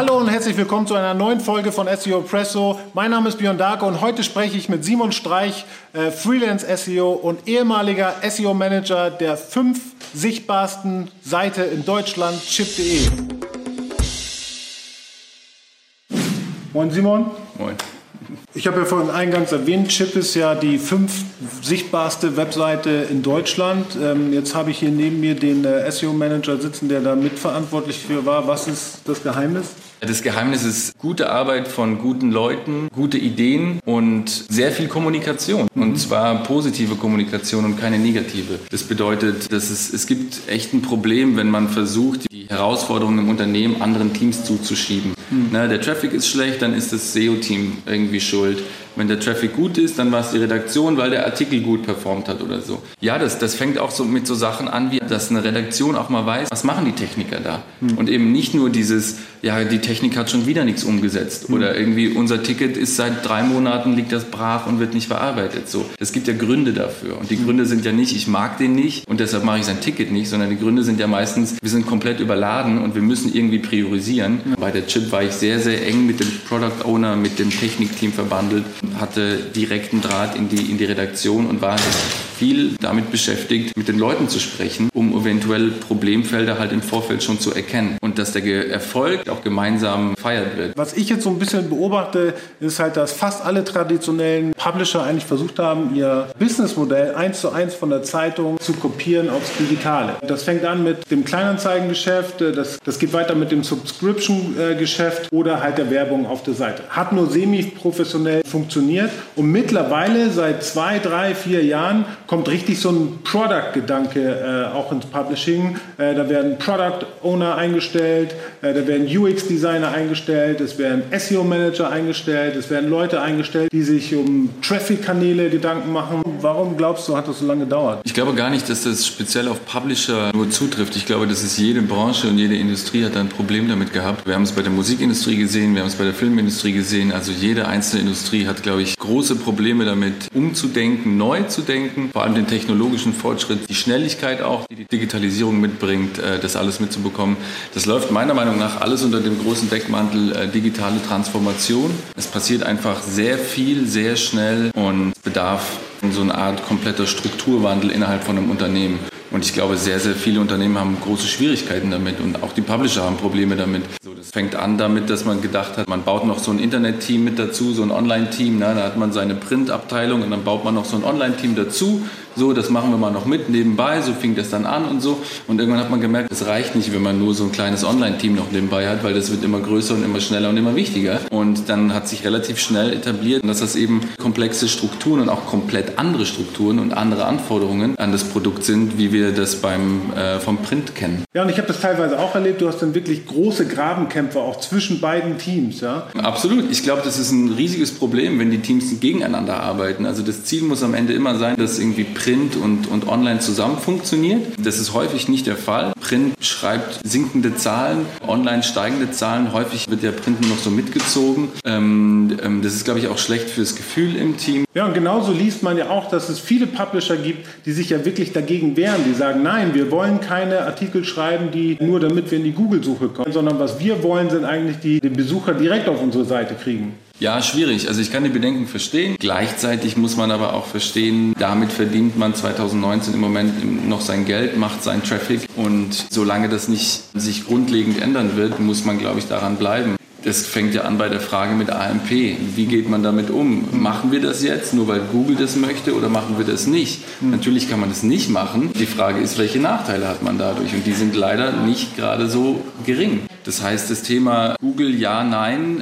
Hallo und herzlich willkommen zu einer neuen Folge von SEO Presso. Mein Name ist Björn Darko und heute spreche ich mit Simon Streich, äh, Freelance SEO und ehemaliger SEO Manager der fünf sichtbarsten Seite in Deutschland, chip.de. Moin Simon. Moin. Ich habe ja vorhin eingangs erwähnt, Chip ist ja die fünf sichtbarste Webseite in Deutschland. Ähm, jetzt habe ich hier neben mir den äh, SEO-Manager sitzen, der da mitverantwortlich für war. Was ist das Geheimnis? Das Geheimnis ist gute Arbeit von guten Leuten, gute Ideen und sehr viel Kommunikation. Und zwar positive Kommunikation und keine negative. Das bedeutet, dass es, es gibt echt ein Problem, wenn man versucht, die Herausforderungen im Unternehmen anderen Teams zuzuschieben. Mhm. Na, der Traffic ist schlecht, dann ist das SEO-Team irgendwie schuld. Wenn der Traffic gut ist, dann war es die Redaktion, weil der Artikel gut performt hat oder so. Ja, das, das fängt auch so mit so Sachen an, wie dass eine Redaktion auch mal weiß, was machen die Techniker da? Mhm. Und eben nicht nur dieses, ja, die Technik hat schon wieder nichts umgesetzt mhm. oder irgendwie unser Ticket ist seit drei Monaten liegt das brach und wird nicht verarbeitet. So, es gibt ja Gründe dafür und die mhm. Gründe sind ja nicht, ich mag den nicht und deshalb mache ich sein Ticket nicht, sondern die Gründe sind ja meistens, wir sind komplett überladen und wir müssen irgendwie priorisieren. Bei der Chip war ich sehr, sehr eng mit dem Product Owner, mit dem Technikteam verbandelt, hatte direkten Draht in die, in die Redaktion und war viel damit beschäftigt, mit den Leuten zu sprechen, um eventuell Problemfelder halt im Vorfeld schon zu erkennen und dass der Erfolg auch gemeinsam feiert wird. Was ich jetzt so ein bisschen beobachte, ist halt, dass fast alle traditionellen Publisher eigentlich versucht haben, ihr Businessmodell eins zu eins von der Zeitung zu kopieren aufs Digitale. Das fängt an mit dem Kleinanzeigengeschäft, das, das geht weiter mit dem Subscription-Geschäft oder halt der Werbung auf der Seite. Hat nur semi-professionell funktioniert und mittlerweile seit zwei, drei, vier Jahren kommt richtig so ein Product-Gedanke äh, auch ins Publishing. Äh, da werden Product Owner eingestellt, äh, da werden UX-Designer eingestellt, es werden SEO-Manager eingestellt, es werden Leute eingestellt, die sich um Traffic-Kanäle Gedanken machen. Warum glaubst du, hat das so lange gedauert? Ich glaube gar nicht, dass das speziell auf Publisher nur zutrifft. Ich glaube, dass es jede Branche und jede Industrie hat ein Problem damit gehabt. Wir haben es bei der Musikindustrie gesehen, wir haben es bei der Filmindustrie gesehen. Also jede einzelne Industrie hat, glaube ich, große Probleme damit, umzudenken, neu zu denken vor allem den technologischen Fortschritt, die Schnelligkeit auch, die die Digitalisierung mitbringt, äh, das alles mitzubekommen. Das läuft meiner Meinung nach alles unter dem großen Deckmantel äh, digitale Transformation. Es passiert einfach sehr viel, sehr schnell und bedarf so eine Art kompletter Strukturwandel innerhalb von einem Unternehmen. Und ich glaube, sehr, sehr viele Unternehmen haben große Schwierigkeiten damit und auch die Publisher haben Probleme damit. Das fängt an damit, dass man gedacht hat, man baut noch so ein Internet-Team mit dazu, so ein Online-Team. Ne? Da hat man seine Print-Abteilung und dann baut man noch so ein Online-Team dazu so, das machen wir mal noch mit nebenbei, so fing das dann an und so. Und irgendwann hat man gemerkt, es reicht nicht, wenn man nur so ein kleines Online-Team noch nebenbei hat, weil das wird immer größer und immer schneller und immer wichtiger. Und dann hat sich relativ schnell etabliert, dass das eben komplexe Strukturen und auch komplett andere Strukturen und andere Anforderungen an das Produkt sind, wie wir das beim, äh, vom Print kennen. Ja, und ich habe das teilweise auch erlebt, du hast dann wirklich große Grabenkämpfe auch zwischen beiden Teams, ja? Absolut. Ich glaube, das ist ein riesiges Problem, wenn die Teams gegeneinander arbeiten. Also das Ziel muss am Ende immer sein, dass irgendwie Print und, und Online zusammen funktioniert. Das ist häufig nicht der Fall. Print schreibt sinkende Zahlen, Online steigende Zahlen. Häufig wird der Print nur noch so mitgezogen. Ähm, ähm, das ist, glaube ich, auch schlecht fürs Gefühl im Team. Ja, und genauso liest man ja auch, dass es viele Publisher gibt, die sich ja wirklich dagegen wehren. Die sagen, nein, wir wollen keine Artikel schreiben, die nur damit wir in die Google-Suche kommen, sondern was wir wollen, sind eigentlich die den Besucher direkt auf unsere Seite kriegen. Ja, schwierig. Also ich kann die Bedenken verstehen. Gleichzeitig muss man aber auch verstehen, damit verdient man 2019 im Moment noch sein Geld, macht seinen Traffic und solange das nicht sich grundlegend ändern wird, muss man, glaube ich, daran bleiben. Das fängt ja an bei der Frage mit AMP. Wie geht man damit um? Machen wir das jetzt, nur weil Google das möchte, oder machen wir das nicht? Mhm. Natürlich kann man das nicht machen. Die Frage ist, welche Nachteile hat man dadurch? Und die sind leider nicht gerade so gering. Das heißt, das Thema Google ja, nein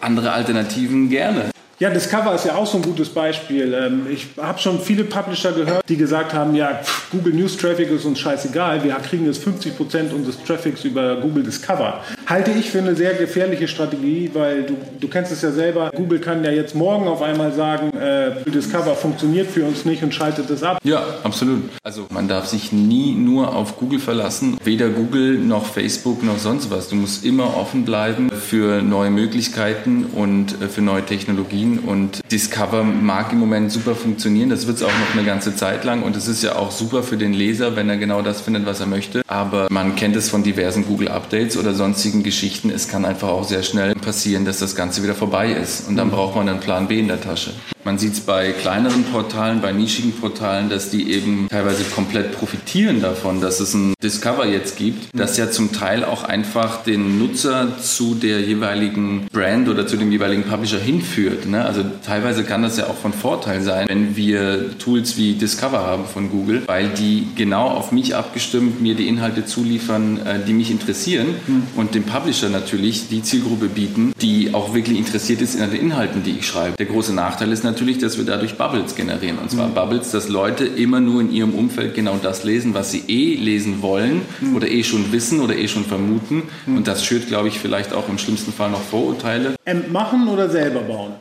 andere Alternativen gerne. Ja, Discover ist ja auch so ein gutes Beispiel. Ähm, ich habe schon viele Publisher gehört, die gesagt haben, ja, Google News Traffic ist uns scheißegal, wir kriegen jetzt 50 Prozent unseres Traffics über Google Discover. Halte ich für eine sehr gefährliche Strategie, weil du, du kennst es ja selber, Google kann ja jetzt morgen auf einmal sagen, äh, Discover funktioniert für uns nicht und schaltet es ab. Ja, absolut. Also man darf sich nie nur auf Google verlassen, weder Google noch Facebook noch sonst was. Du musst immer offen bleiben für neue Möglichkeiten und äh, für neue Technologien und Discover mag im Moment super funktionieren. Das wird es auch noch eine ganze Zeit lang und es ist ja auch super für den Leser, wenn er genau das findet, was er möchte. Aber man kennt es von diversen Google Updates oder sonstigen solchen Geschichten, es kann einfach auch sehr schnell passieren, dass das Ganze wieder vorbei ist. Und dann braucht man einen Plan B in der Tasche. Man sieht es bei kleineren Portalen, bei nischigen Portalen, dass die eben teilweise komplett profitieren davon, dass es ein Discover jetzt gibt, das ja zum Teil auch einfach den Nutzer zu der jeweiligen Brand oder zu dem jeweiligen Publisher hinführt. Ne? Also teilweise kann das ja auch von Vorteil sein, wenn wir Tools wie Discover haben von Google, weil die genau auf mich abgestimmt mir die Inhalte zuliefern, äh, die mich interessieren mhm. und dem Publisher natürlich die Zielgruppe bieten, die auch wirklich interessiert ist in den Inhalten, die ich schreibe. Der große Nachteil ist natürlich, dass wir dadurch Bubbles generieren. Und zwar mhm. Bubbles, dass Leute immer nur in ihrem Umfeld genau das lesen, was sie eh lesen wollen mhm. oder eh schon wissen oder eh schon vermuten. Mhm. Und das schürt, glaube ich, vielleicht auch im schlimmsten Fall noch Vorurteile. Machen oder selber bauen?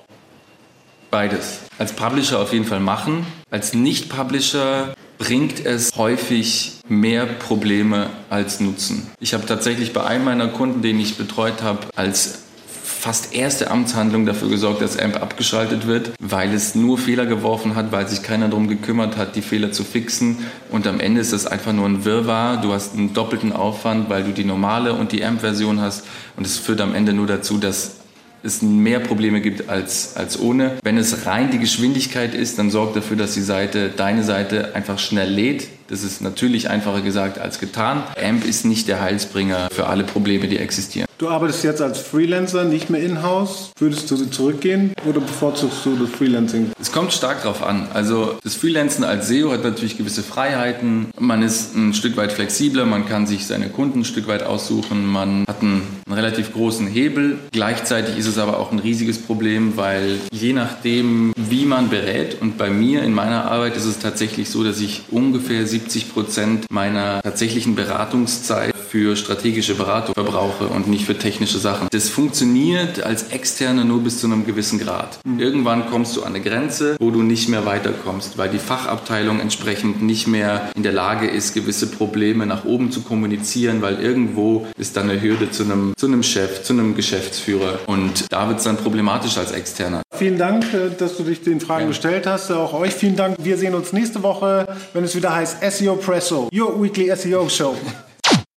Beides. Als Publisher auf jeden Fall machen. Als Nicht-Publisher bringt es häufig mehr Probleme als Nutzen. Ich habe tatsächlich bei einem meiner Kunden, den ich betreut habe, als fast erste Amtshandlung dafür gesorgt, dass AMP abgeschaltet wird, weil es nur Fehler geworfen hat, weil sich keiner darum gekümmert hat, die Fehler zu fixen. Und am Ende ist das einfach nur ein Wirrwarr. Du hast einen doppelten Aufwand, weil du die normale und die AMP-Version hast. Und es führt am Ende nur dazu, dass es mehr Probleme gibt als, als ohne. Wenn es rein die Geschwindigkeit ist, dann sorgt dafür, dass die Seite, deine Seite einfach schnell lädt. Das ist natürlich einfacher gesagt als getan. AMP ist nicht der Heilsbringer für alle Probleme, die existieren. Du arbeitest jetzt als Freelancer, nicht mehr in-house. Würdest du zurückgehen oder bevorzugst du das Freelancing? Es kommt stark darauf an. Also das Freelancen als SEO hat natürlich gewisse Freiheiten. Man ist ein Stück weit flexibler, man kann sich seine Kunden ein Stück weit aussuchen, man hat einen, einen relativ großen Hebel. Gleichzeitig ist es aber auch ein riesiges Problem, weil je nachdem, wie man berät und bei mir in meiner Arbeit ist es tatsächlich so, dass ich ungefähr 70 Prozent meiner tatsächlichen Beratungszeit für strategische Beratung verbrauche und nicht für technische Sachen. Das funktioniert als Externe nur bis zu einem gewissen Grad. Mhm. Irgendwann kommst du an eine Grenze, wo du nicht mehr weiterkommst, weil die Fachabteilung entsprechend nicht mehr in der Lage ist, gewisse Probleme nach oben zu kommunizieren, weil irgendwo ist dann eine Hürde zu einem, zu einem Chef, zu einem Geschäftsführer und da wird es dann problematisch als Externer. Vielen Dank, äh, dass du dich den Fragen ja. gestellt hast. Auch euch vielen Dank. Wir sehen uns nächste Woche, wenn es wieder heißt SEO Presso, Your Weekly SEO Show.